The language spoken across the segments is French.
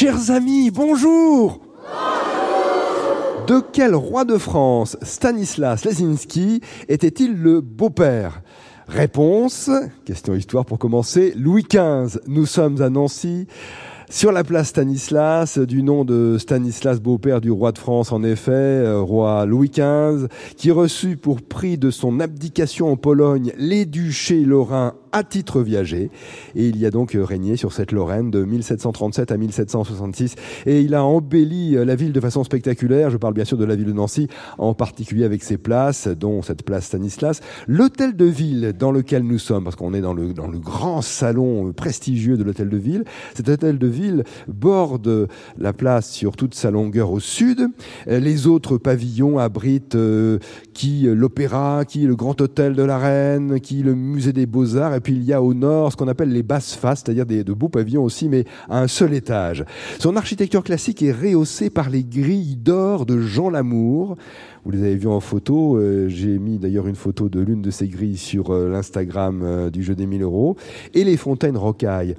Chers amis, bonjour De quel roi de France Stanislas Lesinski était-il le beau-père? Réponse, question histoire pour commencer, Louis XV. Nous sommes à Nancy. Sur la place Stanislas, du nom de Stanislas, beau-père du roi de France, en effet, euh, roi Louis XV, qui reçut pour prix de son abdication en Pologne les duchés lorrains à titre viager. Et il y a donc régné sur cette Lorraine de 1737 à 1766. Et il a embelli la ville de façon spectaculaire. Je parle bien sûr de la ville de Nancy, en particulier avec ses places, dont cette place Stanislas. L'hôtel de ville dans lequel nous sommes, parce qu'on est dans le, dans le grand salon prestigieux de l'hôtel de ville, cet hôtel de ville borde la place sur toute sa longueur au sud. Les autres pavillons abritent euh, qui l'opéra, qui le grand hôtel de la reine, qui le musée des beaux-arts et puis il y a au nord ce qu'on appelle les basses faces, c'est-à-dire de beaux pavillons aussi, mais à un seul étage. Son architecture classique est rehaussée par les grilles d'or de Jean Lamour. Vous les avez vus en photo. Euh, j'ai mis d'ailleurs une photo de l'une de ces grilles sur euh, l'Instagram euh, du jeu des 1000 euros. Et les fontaines rocailles.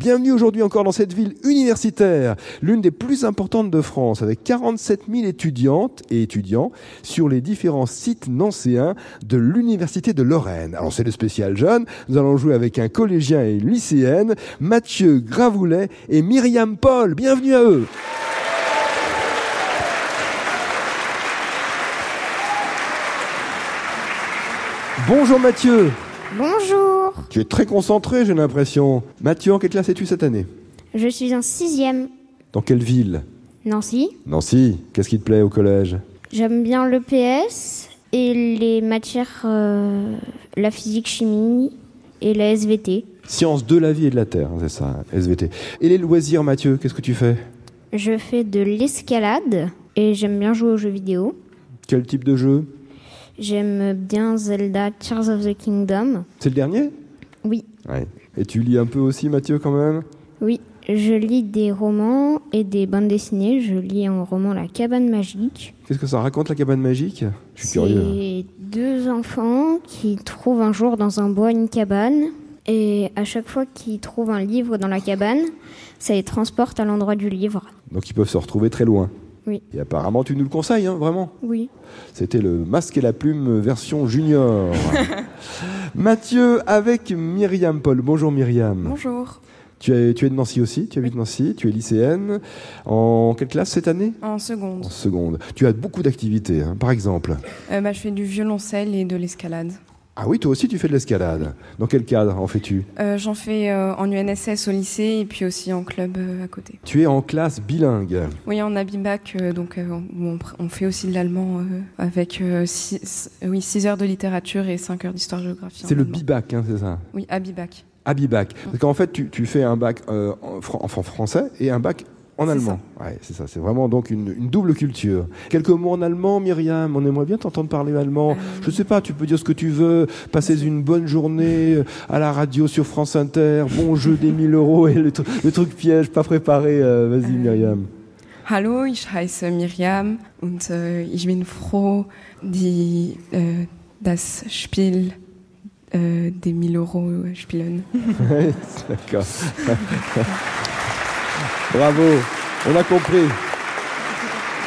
Bienvenue aujourd'hui encore dans cette ville universitaire, l'une des plus importantes de France, avec 47 000 étudiantes et étudiants sur les différents sites nancéens de l'Université de Lorraine. Alors c'est le spécial jeune, nous allons jouer avec un collégien et une lycéenne, Mathieu Gravoulet et Myriam Paul. Bienvenue à eux. Bonjour Mathieu. Bonjour. Tu es très concentré, j'ai l'impression. Mathieu, en quelle classe es-tu cette année? Je suis en sixième. Dans quelle ville? Nancy. Nancy. Qu'est-ce qui te plaît au collège? J'aime bien le PS et les matières, euh, la physique, chimie et la SVT. Sciences de la vie et de la terre, c'est ça, SVT. Et les loisirs, Mathieu, qu'est-ce que tu fais? Je fais de l'escalade et j'aime bien jouer aux jeux vidéo. Quel type de jeu? J'aime bien Zelda Tears of the Kingdom. C'est le dernier? Oui. Ouais. Et tu lis un peu aussi, Mathieu, quand même? Oui, je lis des romans et des bandes dessinées. Je lis un roman La cabane magique. Qu'est-ce que ça raconte, la cabane magique? Je suis curieux. C'est deux enfants qui trouvent un jour dans un bois une cabane. Et à chaque fois qu'ils trouvent un livre dans la cabane, ça les transporte à l'endroit du livre. Donc ils peuvent se retrouver très loin. Oui. Et apparemment, tu nous le conseilles, hein, vraiment Oui. C'était le masque et la plume version junior. Mathieu avec Myriam Paul. Bonjour Myriam. Bonjour. Tu es, tu es de Nancy aussi, tu habites Nancy, tu es lycéenne. En quelle classe cette année? En seconde. En seconde. Tu as beaucoup d'activités, hein. par exemple? Euh, bah, je fais du violoncelle et de l'escalade. Ah oui, toi aussi tu fais de l'escalade. Dans quel cadre en fais-tu? Euh, J'en fais euh, en UNSS au lycée et puis aussi en club euh, à côté. Tu es en classe bilingue. Oui, en Abibac, donc où on, on fait aussi de l'allemand avec 6 oui, six heures de littérature et 5 heures d'histoire-géographie. C'est le bibac, hein, c'est ça? Oui, Abibac. Abibac. Parce qu'en fait, tu, tu fais un bac en, en français et un bac en allemand. Ouais, c'est ça. C'est vraiment donc une, une double culture. Quelques mots en allemand, Myriam. On aimerait bien t'entendre parler allemand. Je sais pas, tu peux dire ce que tu veux. Passer une bonne journée euh, à la radio sur France Inter. Bon jeu des 1000 euros et le, tru- le truc piège pas préparé. euh, Vas-y, Myriam. Hallo, ich heiße Miriam und äh, ich bin froh, die, äh, das Spiel äh, des 1000 Euro spielen. D'accord. Bravo, on a compris.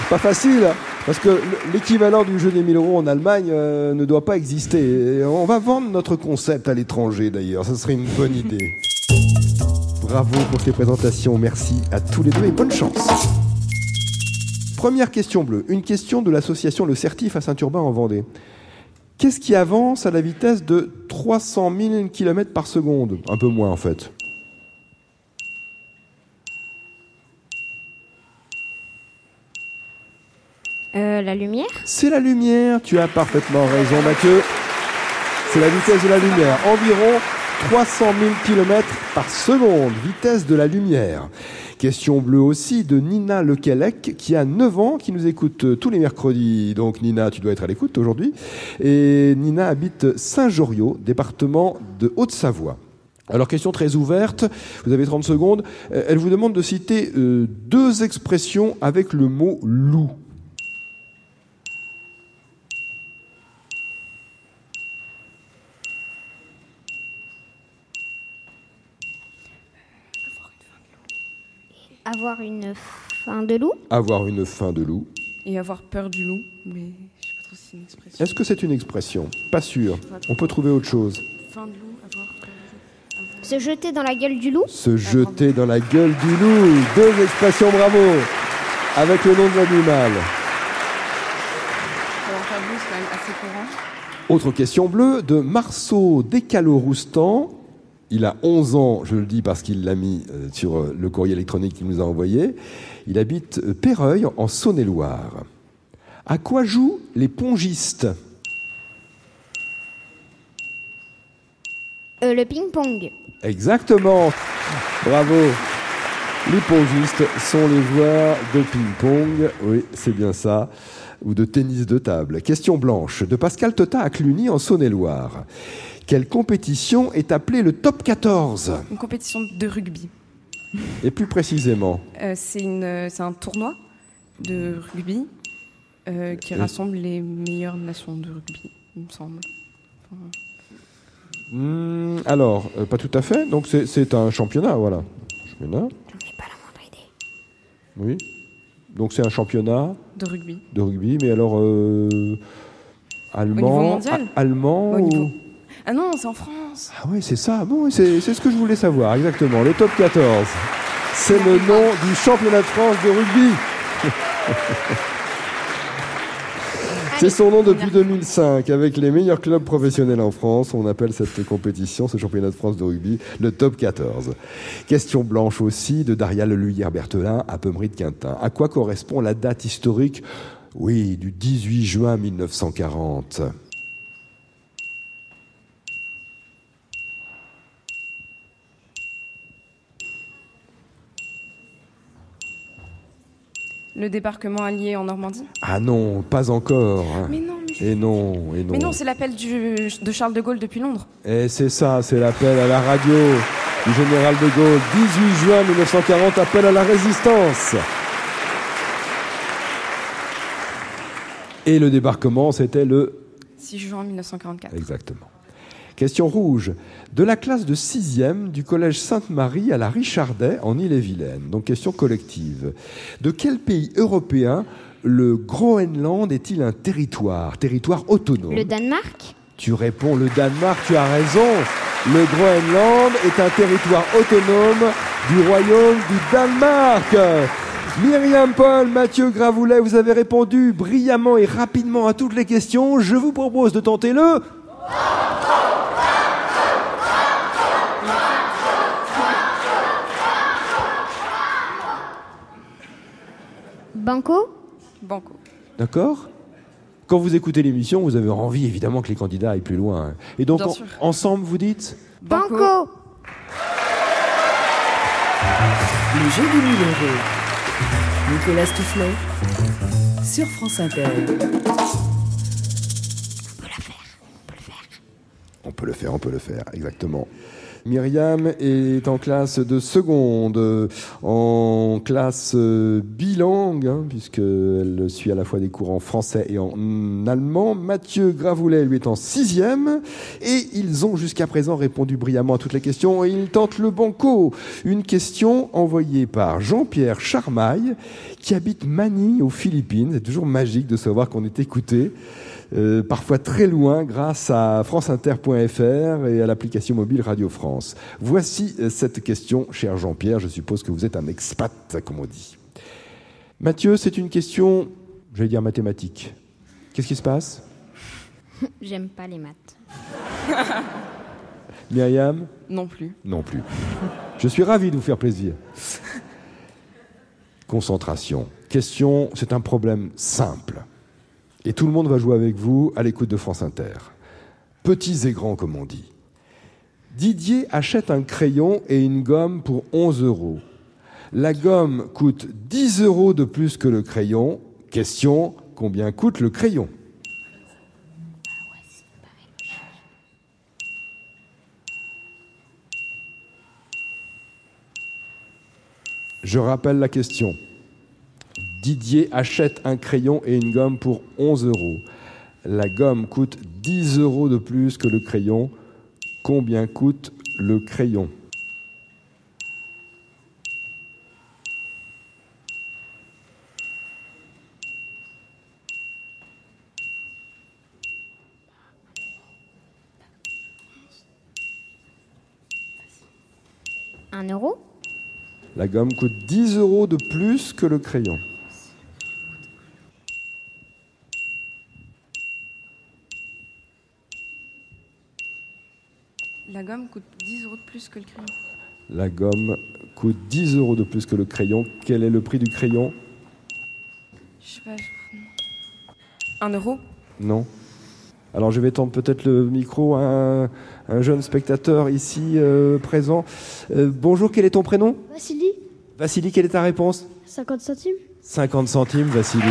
Pas facile, hein, parce que l'équivalent du jeu des 1000 euros en Allemagne euh, ne doit pas exister. On va vendre notre concept à l'étranger d'ailleurs, ça serait une bonne idée. Bravo pour tes présentations, merci à tous les deux et bonne chance. Première question bleue, une question de l'association Le Certif à Saint-Urbain en Vendée. Qu'est-ce qui avance à la vitesse de 300 000 km par seconde? Un peu moins en fait. Euh, la lumière C'est la lumière, tu as parfaitement raison Mathieu. C'est la vitesse de la lumière, environ 300 000 km par seconde, vitesse de la lumière. Question bleue aussi de Nina Lequelec, qui a 9 ans, qui nous écoute euh, tous les mercredis. Donc Nina, tu dois être à l'écoute aujourd'hui. Et Nina habite Saint-Joriot, département de Haute-Savoie. Alors question très ouverte, vous avez 30 secondes. Euh, Elle vous demande de citer deux expressions avec le mot loup. Une fin de loup Avoir une fin de loup. Et avoir peur du loup, mais je sais pas trop si c'est une expression. Est-ce que c'est une expression? Pas sûr. On peut trouver autre chose. Fin de loup, avoir peur du loup. Se jeter dans la gueule du loup Se jeter dans la gueule du loup. Deux expressions, bravo. Avec le nom de l'animal. Avoir peur du loup, c'est quand même assez courant. Autre question bleue de Marceau Descalo-Roustan. Il a 11 ans, je le dis parce qu'il l'a mis euh, sur euh, le courrier électronique qu'il nous a envoyé. Il habite euh, Péreuil, en Saône-et-Loire. À quoi jouent les pongistes? Euh, Le ping-pong. Exactement. Bravo. Les pongistes sont les joueurs de ping-pong. Oui, c'est bien ça. Ou de tennis de table. Question blanche de Pascal Tota à Cluny en Saône-et-Loire. Quelle compétition est appelée le top 14 Une compétition de rugby. Et plus précisément Euh, c'est une, euh, c'est un tournoi de rugby euh, qui rassemble les meilleures nations de rugby, il me semble. Enfin, Hmm, Alors, euh, pas tout à fait. Donc c'est- c'est un championnat, voilà. Championnat, J'en ai pas la moindre idée. oui. Donc c'est un championnat de rugby. de rugby, mais alors euh, allemand, mondial a- allemand Au niveau- ou- Ah non, c'est en France. Ah oui, c'est ça. Bon, c'est c'est ce que je voulais savoir, exactement. Le top 14. C'est le nom du championnat de France de rugby. C'est son nom depuis 2005. Avec les meilleurs clubs professionnels en France, on appelle cette compétition, ce championnat de France de rugby, le top 14. Question blanche aussi de Daria Leluyère-Berthelin à Pemery de Quintin. À quoi correspond la date historique, oui, du 18 juin 1940 Le débarquement allié en Normandie. Ah non, pas encore. Mais non, mais, Et non, et non. mais non, c'est l'appel du- de Charles de Gaulle depuis Londres. Et c'est ça, c'est l'appel à la radio du général de Gaulle. 18 juin 1940, appel à la résistance. Et le débarquement, c'était le... 6 juin 1944. Exactement. Question rouge. De la classe de 6e du collège Sainte-Marie à la Richardet en Ille-et-Vilaine. Donc question collective. De quel pays européen le Groenland est-il un territoire, territoire autonome Le Danemark? Tu réponds le Danemark, tu as raison. Le Groenland est un territoire autonome du royaume du Danemark. Myriam Paul, Mathieu Gravoulet, vous avez répondu brillamment et rapidement à toutes les questions. Je vous propose de tenter le... Banco Banco. D'accord Quand vous écoutez l'émission, vous avez envie évidemment que les candidats aillent plus loin. Et donc Bien en- sûr. ensemble, vous dites Banco Le jeu du 1000 euros. Nicolas Toufflet sur France Inter. On peut le faire, on peut le faire, exactement. Myriam est en classe de seconde, en classe euh, bilingue, hein, puisqu'elle suit à la fois des cours en français et en allemand. Mathieu Gravoulet, lui, est en sixième. Et ils ont jusqu'à présent répondu brillamment à toutes les questions. Et ils tentent le banco. Une question envoyée par Jean-Pierre Charmaille, qui habite Manille, aux Philippines. C'est toujours magique de savoir qu'on est écouté. Euh, parfois très loin grâce à franceinter.fr et à l'application mobile Radio France. Voici euh, cette question, cher Jean-Pierre, je suppose que vous êtes un expat, comme on dit. Mathieu, c'est une question, j'allais dire mathématique. Qu'est-ce qui se passe? J'aime pas les maths. Myriam? Non plus. Non plus. Je suis ravi de vous faire plaisir. Concentration. Question, c'est un problème simple. Et tout le monde va jouer avec vous à l'écoute de France Inter. Petits et grands, comme on dit. Didier achète un crayon et une gomme pour 11 euros. La gomme coûte 10 euros de plus que le crayon. Question, combien coûte le crayon? Je rappelle la question. Didier achète un crayon et une gomme pour 11 euros. La gomme coûte 10 euros de plus que le crayon. Combien coûte le crayon? Un euro? La gomme coûte 10 euros de plus que le crayon. Gomme coûte 10 euros de plus que le crayon. La gomme coûte 10 euros de plus que le crayon. Quel est le prix du crayon? Je sais pas. je- Un euro? Non. Alors je vais tendre peut-être le micro à un, un jeune spectateur ici euh, présent. Euh, bonjour, quel est ton prénom? Vassili, Vassili, quelle est ta réponse? 50 centimes 50 centimes, Vassili.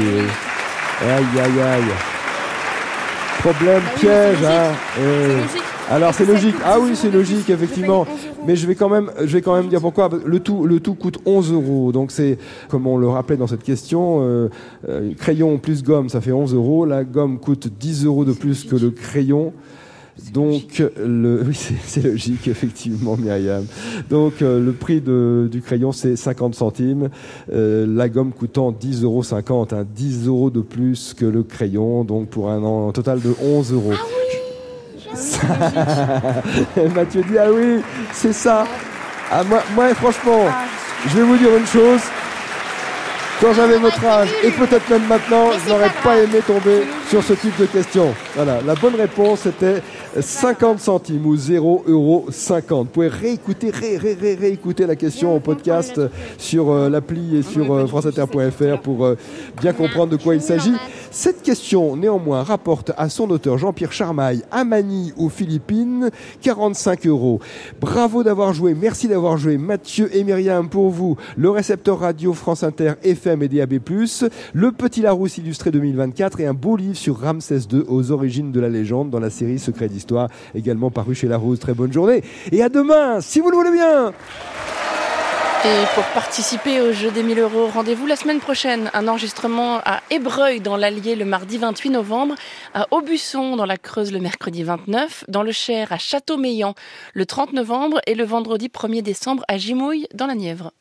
Aïe, aïe, aïe. Problème, Bah oui, piège. c'est hein. Alors c'est logique. Ah 10 oui, c'est logique, effectivement. Je paye 11 euros. Mais je vais quand même, je vais quand même dire pourquoi. Le tout, le tout coûte 11 euros. Donc c'est, comme on le rappelait dans cette question, euh, euh, crayon plus gomme, ça fait 11 euros. La gomme coûte 10 euros de plus que le crayon. Donc le, oui, c'est logique effectivement, Myriam. Donc euh, le prix de, du crayon c'est 50 centimes, euh, la gomme coûtant 10,50 euros, hein, 10 euros de plus que le crayon, donc pour un, total de 11 euros. Ça- Mathieu dit ah oui, c'est ça. Ah, moi, moi franchement, Ah, je vais vous dire une chose. Quand j'avais votre âge, et peut-être même maintenant, je n'aurais pas aimé tomber sur ce type de questions. Voilà, la bonne réponse était 50 centimes ou 0 euros 50. Vous pouvez réécouter, ré, ré, ré, réécouter la question au podcast sur euh, l'appli et sur euh, franceinter.fr pour euh, bien comprendre de quoi il s'agit. Cette question, néanmoins, rapporte à son auteur Jean-Pierre Charmaille à Manille aux Philippines 45 euros. Bravo d'avoir joué, merci d'avoir joué Mathieu et Myriam pour vous. Le récepteur radio France Inter FM et DAB+, le Petit Larousse illustré 2024 et un beau livre sur Ramsès II aux origines de la légende dans la série Secret d'Histoire, également paru chez Larousse. Très bonne journée et à demain, si vous le voulez bien Et pour participer au jeu des 1000 euros, rendez-vous la semaine prochaine. Un enregistrement à Ébreuil dans l'Allier le mardi 28 novembre, à Aubusson dans la Creuse le mercredi 29, dans le Cher à Châteaumeillan le 30 novembre et le vendredi 1er décembre à Gimouille dans la Nièvre.